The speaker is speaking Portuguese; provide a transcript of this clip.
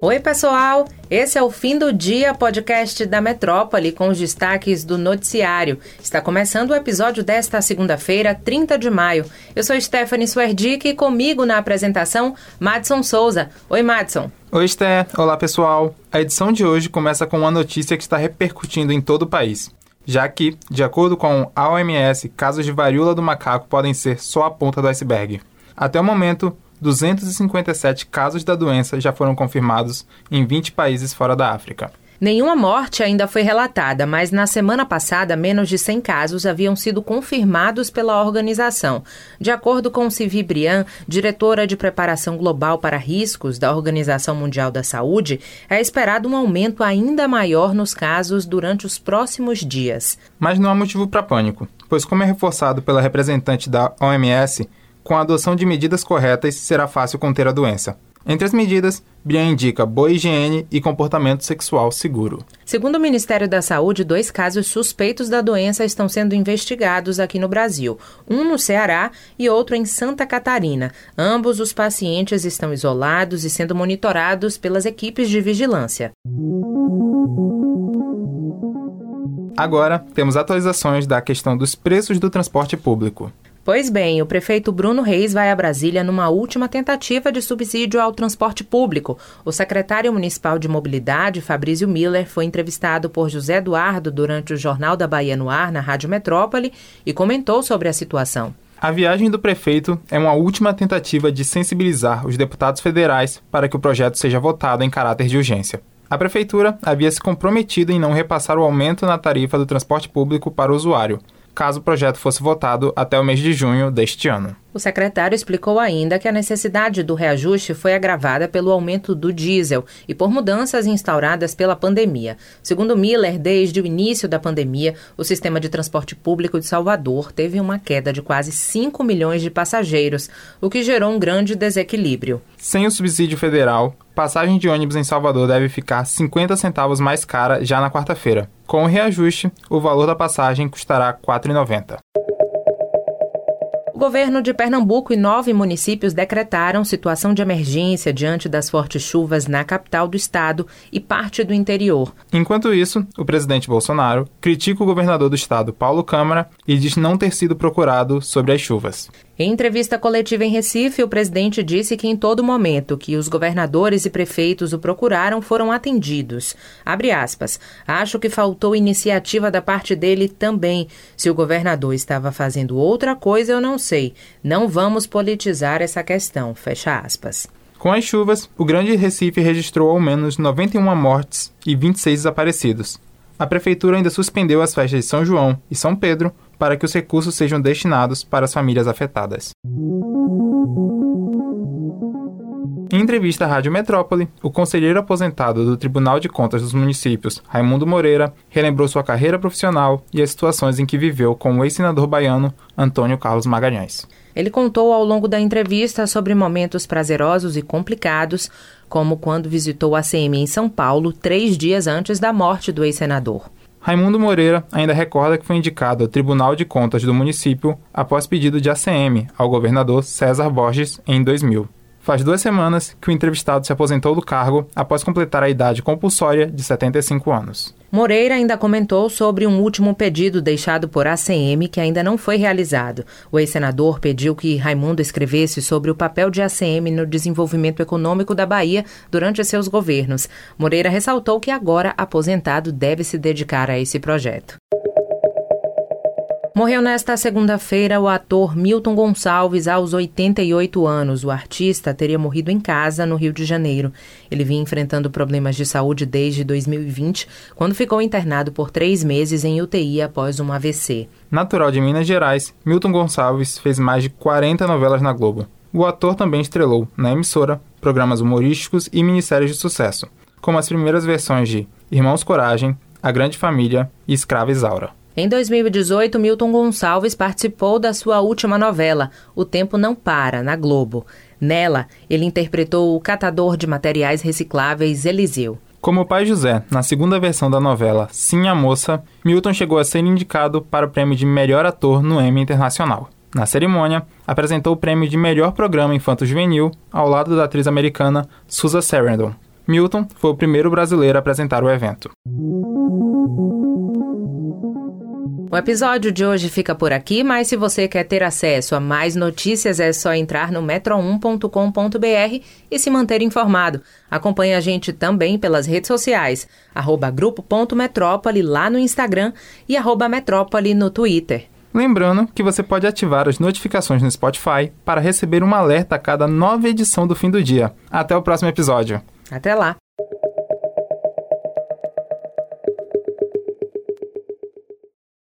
Oi, pessoal! Esse é o Fim do Dia podcast da Metrópole com os destaques do noticiário. Está começando o episódio desta segunda-feira, 30 de maio. Eu sou Stephanie Swerdick e comigo na apresentação, Madson Souza. Oi, Madson. Oi, Sté. Olá, pessoal. A edição de hoje começa com uma notícia que está repercutindo em todo o país. Já que, de acordo com a OMS, casos de varíola do macaco podem ser só a ponta do iceberg. Até o momento, 257 casos da doença já foram confirmados em 20 países fora da África. Nenhuma morte ainda foi relatada, mas na semana passada, menos de 100 casos haviam sido confirmados pela organização. De acordo com Sivi Brian, diretora de preparação global para riscos da Organização Mundial da Saúde, é esperado um aumento ainda maior nos casos durante os próximos dias. Mas não há motivo para pânico, pois, como é reforçado pela representante da OMS, com a adoção de medidas corretas, será fácil conter a doença. Entre as medidas, Brian indica boa higiene e comportamento sexual seguro. Segundo o Ministério da Saúde, dois casos suspeitos da doença estão sendo investigados aqui no Brasil. Um no Ceará e outro em Santa Catarina. Ambos os pacientes estão isolados e sendo monitorados pelas equipes de vigilância. Agora, temos atualizações da questão dos preços do transporte público. Pois bem, o prefeito Bruno Reis vai a Brasília numa última tentativa de subsídio ao transporte público. O secretário municipal de mobilidade, Fabrício Miller, foi entrevistado por José Eduardo durante o Jornal da Bahia no Ar, na Rádio Metrópole, e comentou sobre a situação. A viagem do prefeito é uma última tentativa de sensibilizar os deputados federais para que o projeto seja votado em caráter de urgência. A prefeitura havia se comprometido em não repassar o aumento na tarifa do transporte público para o usuário caso o projeto fosse votado até o mês de junho deste ano. O secretário explicou ainda que a necessidade do reajuste foi agravada pelo aumento do diesel e por mudanças instauradas pela pandemia. Segundo Miller, desde o início da pandemia, o sistema de transporte público de Salvador teve uma queda de quase 5 milhões de passageiros, o que gerou um grande desequilíbrio. Sem o subsídio federal, passagem de ônibus em Salvador deve ficar 50 centavos mais cara já na quarta-feira. Com o reajuste, o valor da passagem custará R$ 4,90. O governo de Pernambuco e nove municípios decretaram situação de emergência diante das fortes chuvas na capital do estado e parte do interior. Enquanto isso, o presidente Bolsonaro critica o governador do estado, Paulo Câmara, e diz não ter sido procurado sobre as chuvas. Em entrevista coletiva em Recife, o presidente disse que em todo momento que os governadores e prefeitos o procuraram foram atendidos. Abre aspas. Acho que faltou iniciativa da parte dele também. Se o governador estava fazendo outra coisa, eu não sei. Não vamos politizar essa questão. Fecha aspas. Com as chuvas, o Grande Recife registrou ao menos 91 mortes e 26 desaparecidos. A prefeitura ainda suspendeu as festas de São João e São Pedro para que os recursos sejam destinados para as famílias afetadas. Em entrevista à Rádio Metrópole, o conselheiro aposentado do Tribunal de Contas dos Municípios, Raimundo Moreira, relembrou sua carreira profissional e as situações em que viveu com o ex-senador baiano Antônio Carlos Magalhães. Ele contou ao longo da entrevista sobre momentos prazerosos e complicados, como quando visitou a CM em São Paulo três dias antes da morte do ex-senador. Raimundo Moreira ainda recorda que foi indicado ao Tribunal de Contas do município após pedido de ACM ao governador César Borges em 2000. Faz duas semanas que o entrevistado se aposentou do cargo após completar a idade compulsória de 75 anos. Moreira ainda comentou sobre um último pedido deixado por ACM que ainda não foi realizado. O ex-senador pediu que Raimundo escrevesse sobre o papel de ACM no desenvolvimento econômico da Bahia durante seus governos. Moreira ressaltou que agora aposentado deve se dedicar a esse projeto. Morreu nesta segunda-feira o ator Milton Gonçalves, aos 88 anos. O artista teria morrido em casa, no Rio de Janeiro. Ele vinha enfrentando problemas de saúde desde 2020, quando ficou internado por três meses em UTI após um AVC. Natural de Minas Gerais, Milton Gonçalves fez mais de 40 novelas na Globo. O ator também estrelou, na emissora, programas humorísticos e minisséries de sucesso, como as primeiras versões de Irmãos Coragem, A Grande Família e Escrava Isaura. Em 2018, Milton Gonçalves participou da sua última novela, O Tempo Não Para, na Globo. Nela, ele interpretou o catador de materiais recicláveis Eliseu. Como o pai José, na segunda versão da novela Sim a Moça, Milton chegou a ser indicado para o prêmio de melhor ator no Emmy Internacional. Na cerimônia, apresentou o prêmio de melhor programa infanto-juvenil ao lado da atriz americana Susan Sarandon. Milton foi o primeiro brasileiro a apresentar o evento. O episódio de hoje fica por aqui, mas se você quer ter acesso a mais notícias é só entrar no metro1.com.br e se manter informado. Acompanhe a gente também pelas redes sociais, arroba grupo.metrópole lá no Instagram e arroba metrópole no Twitter. Lembrando que você pode ativar as notificações no Spotify para receber um alerta a cada nova edição do fim do dia. Até o próximo episódio. Até lá!